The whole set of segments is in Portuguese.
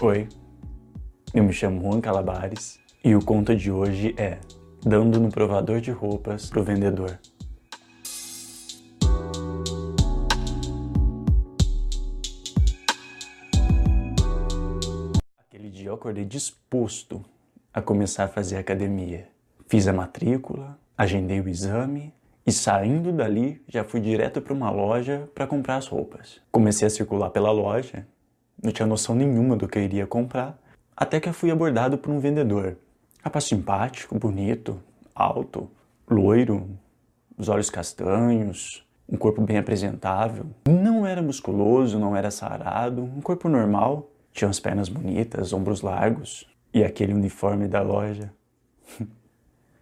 Oi, eu me chamo Juan Calabares e o conto de hoje é Dando no provador de roupas pro vendedor. Aquele dia eu acordei disposto a começar a fazer academia. Fiz a matrícula, agendei o exame e saindo dali já fui direto para uma loja para comprar as roupas. Comecei a circular pela loja não tinha noção nenhuma do que eu iria comprar, até que eu fui abordado por um vendedor. Rapaz simpático, bonito, alto, loiro, os olhos castanhos, um corpo bem apresentável. Não era musculoso, não era sarado, um corpo normal. Tinha as pernas bonitas, ombros largos. E aquele uniforme da loja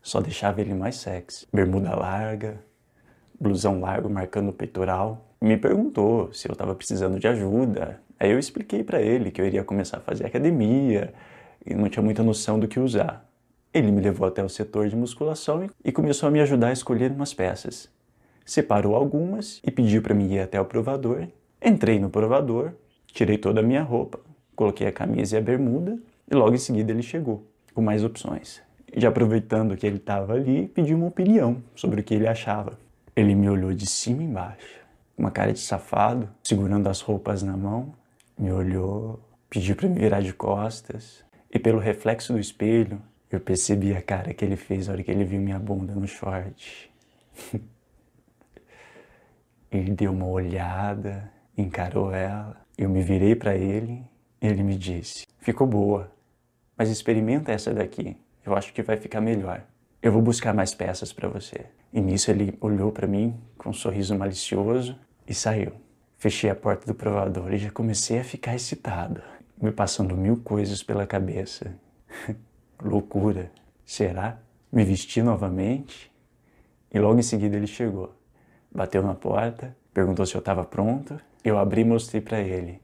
só deixava ele mais sexy. Bermuda larga, blusão largo marcando o peitoral. Me perguntou se eu estava precisando de ajuda, Aí eu expliquei para ele que eu iria começar a fazer academia e não tinha muita noção do que usar. Ele me levou até o setor de musculação e começou a me ajudar a escolher umas peças. Separou algumas e pediu para mim ir até o provador. Entrei no provador, tirei toda a minha roupa, coloquei a camisa e a bermuda e logo em seguida ele chegou com mais opções. Já aproveitando que ele estava ali, pedi uma opinião sobre o que ele achava. Ele me olhou de cima e embaixo, uma cara de safado, segurando as roupas na mão me olhou, pediu para me virar de costas e pelo reflexo do espelho eu percebi a cara que ele fez na hora que ele viu minha bunda no short. ele deu uma olhada, encarou ela, eu me virei para ele ele me disse: "Ficou boa, mas experimenta essa daqui. Eu acho que vai ficar melhor. Eu vou buscar mais peças para você." E nisso ele olhou para mim com um sorriso malicioso e saiu. Fechei a porta do provador e já comecei a ficar excitado, me passando mil coisas pela cabeça. Loucura. Será? Me vesti novamente e logo em seguida ele chegou. Bateu na porta, perguntou se eu estava pronto. Eu abri e mostrei para ele.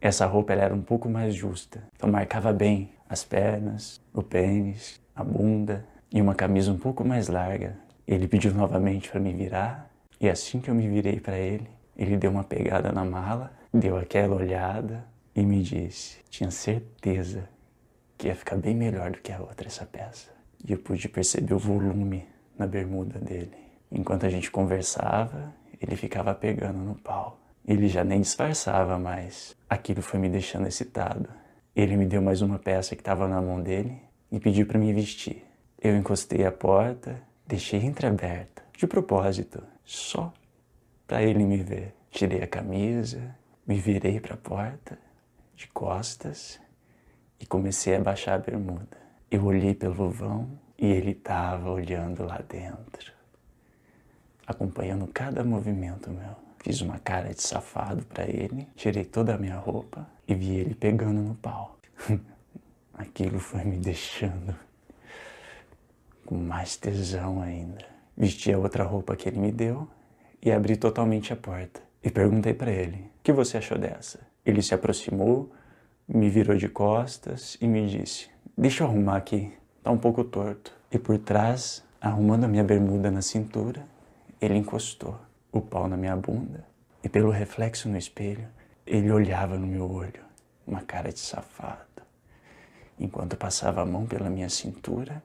Essa roupa era um pouco mais justa, então marcava bem as pernas, o pênis, a bunda e uma camisa um pouco mais larga. Ele pediu novamente para me virar e assim que eu me virei para ele, ele deu uma pegada na mala, deu aquela olhada e me disse: tinha certeza que ia ficar bem melhor do que a outra essa peça. E eu pude perceber o volume na bermuda dele. Enquanto a gente conversava, ele ficava pegando no pau. Ele já nem disfarçava mais. Aquilo foi me deixando excitado. Ele me deu mais uma peça que estava na mão dele e pediu para me vestir. Eu encostei a porta, deixei entreaberta, de propósito, só para ele me ver. Tirei a camisa, me virei para a porta, de costas, e comecei a baixar a bermuda. Eu olhei pelo vão e ele estava olhando lá dentro, acompanhando cada movimento meu. Fiz uma cara de safado para ele, tirei toda a minha roupa e vi ele pegando no pau. Aquilo foi me deixando com mais tesão ainda. Vesti a outra roupa que ele me deu e abri totalmente a porta. E perguntei para ele: O que você achou dessa? Ele se aproximou, me virou de costas e me disse: Deixa eu arrumar aqui, tá um pouco torto. E por trás, arrumando a minha bermuda na cintura, ele encostou o pau na minha bunda e pelo reflexo no espelho, ele olhava no meu olho, uma cara de safado, enquanto passava a mão pela minha cintura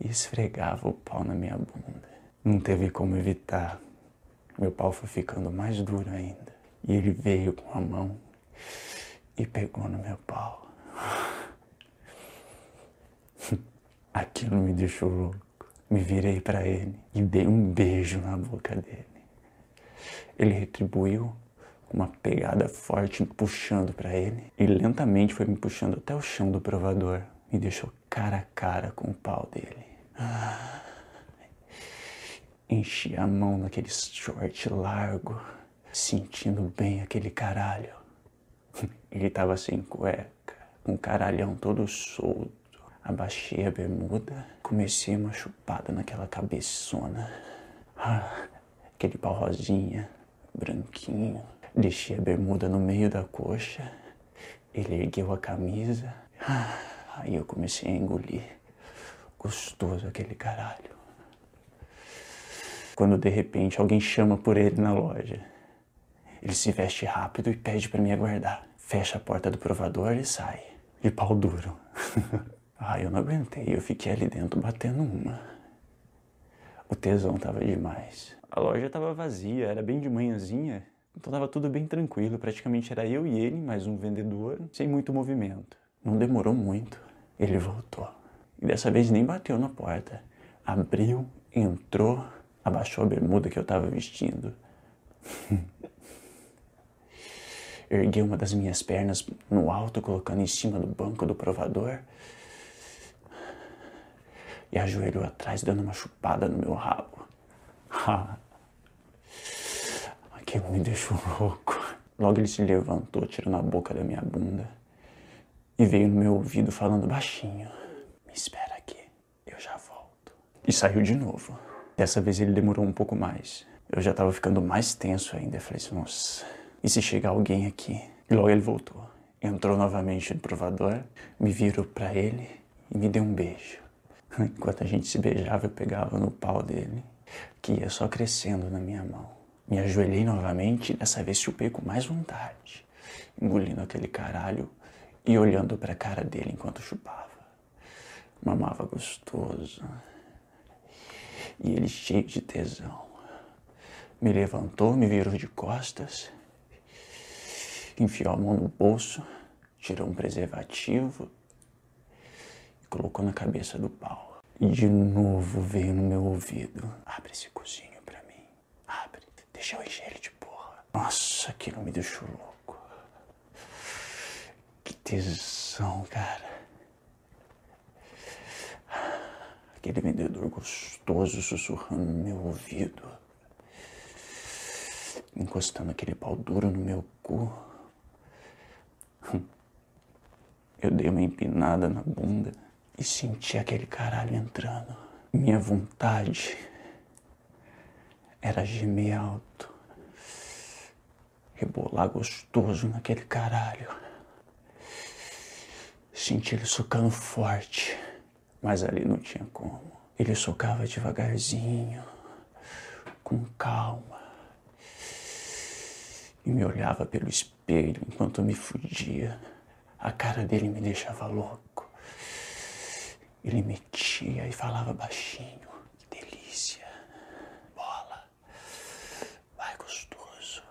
e esfregava o pau na minha bunda. Não teve como evitar meu pau foi ficando mais duro ainda. E ele veio com a mão e pegou no meu pau. Aquilo me deixou louco. Me virei para ele e dei um beijo na boca dele. Ele retribuiu com uma pegada forte, me puxando para ele e lentamente foi me puxando até o chão do provador. Me deixou cara a cara com o pau dele. Ah enchi a mão naquele short largo, sentindo bem aquele caralho. Ele tava sem cueca, o caralhão todo solto. Abaixei a bermuda, comecei uma chupada naquela cabeçona. Ah, aquele pau rosinha, branquinho. Deixei a bermuda no meio da coxa. Ele ergueu a camisa. Ah, aí eu comecei a engolir. Gostoso aquele caralho quando de repente alguém chama por ele na loja. Ele se veste rápido e pede para me aguardar. fecha a porta do provador e sai, de pau duro. ah, eu não aguentei, eu fiquei ali dentro batendo uma. O tesão tava demais. A loja tava vazia, era bem de manhãzinha, então tava tudo bem tranquilo. Praticamente era eu e ele, mais um vendedor, sem muito movimento. Não demorou muito, ele voltou. E dessa vez nem bateu na porta. Abriu, entrou, abaixou a bermuda que eu tava vestindo. Erguei uma das minhas pernas no alto, colocando em cima do banco do provador. E ajoelhou atrás, dando uma chupada no meu rabo. Aquilo me deixou louco. Logo ele se levantou, tirando a boca da minha bunda e veio no meu ouvido falando baixinho: espera aqui, eu já volto. E saiu de novo. Dessa vez ele demorou um pouco mais. Eu já tava ficando mais tenso ainda. Eu falei assim: Nossa, e se chegar alguém aqui? E logo ele voltou. Entrou novamente no provador, me virou para ele e me deu um beijo. Enquanto a gente se beijava, eu pegava no pau dele, que ia só crescendo na minha mão. Me ajoelhei novamente dessa vez chupei com mais vontade, engolindo aquele caralho e olhando para a cara dele enquanto chupava. Mamava gostoso. E ele cheio de tesão. Me levantou, me virou de costas, enfiou a mão no bolso, tirou um preservativo e colocou na cabeça do pau. E de novo veio no meu ouvido: abre esse cozinho pra mim. Abre. Deixa eu encher ele de porra. Nossa, aquilo me deixou louco tesão, cara. Aquele vendedor gostoso sussurrando no meu ouvido, encostando aquele pau duro no meu cu. Eu dei uma empinada na bunda e senti aquele caralho entrando. Minha vontade era gemer alto, rebolar gostoso naquele caralho. Senti ele socando forte, mas ali não tinha como. Ele socava devagarzinho, com calma, e me olhava pelo espelho enquanto me fudia. A cara dele me deixava louco. Ele metia e falava baixinho. Que delícia. Bola. Vai gostoso.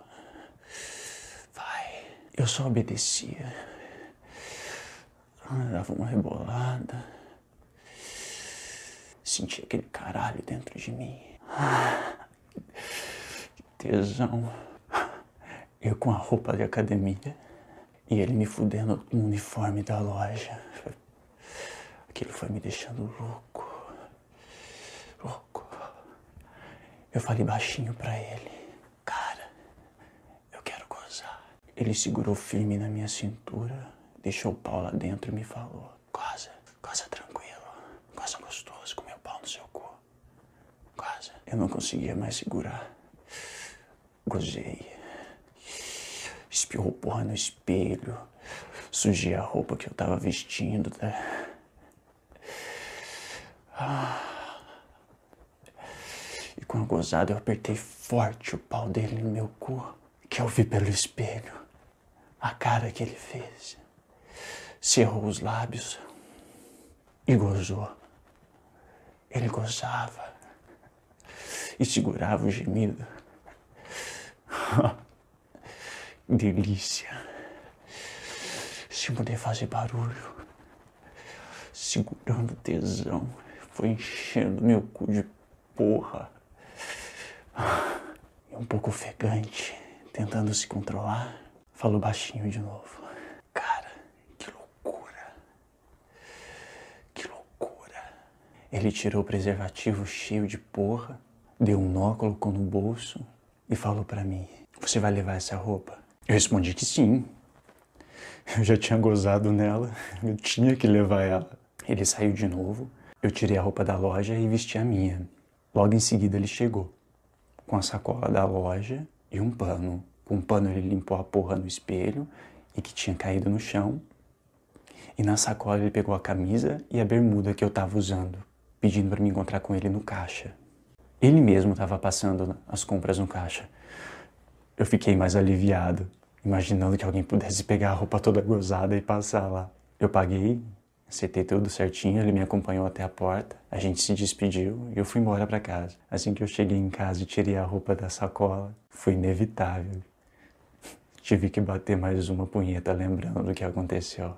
Vai. Eu só obedecia. Dava uma rebolada. Sentia aquele caralho dentro de mim. Que tesão. Eu com a roupa de academia e ele me fudendo no uniforme da loja. Aquilo foi me deixando louco. Louco. Eu falei baixinho para ele: Cara, eu quero gozar. Ele segurou firme na minha cintura deixou o pau lá dentro e me falou: Goza, goza tranquilo, goza gostoso com meu pau no seu cu. Goza. Eu não conseguia mais segurar. Gozei. Espirrou porra no espelho. Sujei a roupa que eu tava vestindo. Tá? E com a gozada eu apertei forte o pau dele no meu cu, que eu vi pelo espelho. A cara que ele fez cerrou os lábios e gozou. Ele gozava e segurava o gemido. Delícia. Se poder fazer barulho, segurando tesão, foi enchendo meu cu de porra. E um pouco ofegante, tentando se controlar, falou baixinho de novo. Ele tirou o preservativo cheio de porra, deu um colocou no bolso e falou para mim: Você vai levar essa roupa? Eu respondi que sim. Eu já tinha gozado nela, eu tinha que levar ela. Ele saiu de novo, eu tirei a roupa da loja e vesti a minha. Logo em seguida ele chegou, com a sacola da loja e um pano. Com um pano ele limpou a porra no espelho e que tinha caído no chão. E na sacola ele pegou a camisa e a bermuda que eu tava usando pedindo para me encontrar com ele no caixa. Ele mesmo estava passando as compras no caixa. Eu fiquei mais aliviado. imaginando que alguém pudesse pegar a roupa toda gozada e passar lá. Eu paguei, acertei tudo certinho, ele me acompanhou até a porta, a gente se despediu e eu fui embora para casa. Assim que eu cheguei em casa e tirei a roupa da sacola, foi inevitável. Tive que bater mais uma punheta lembrando do que aconteceu.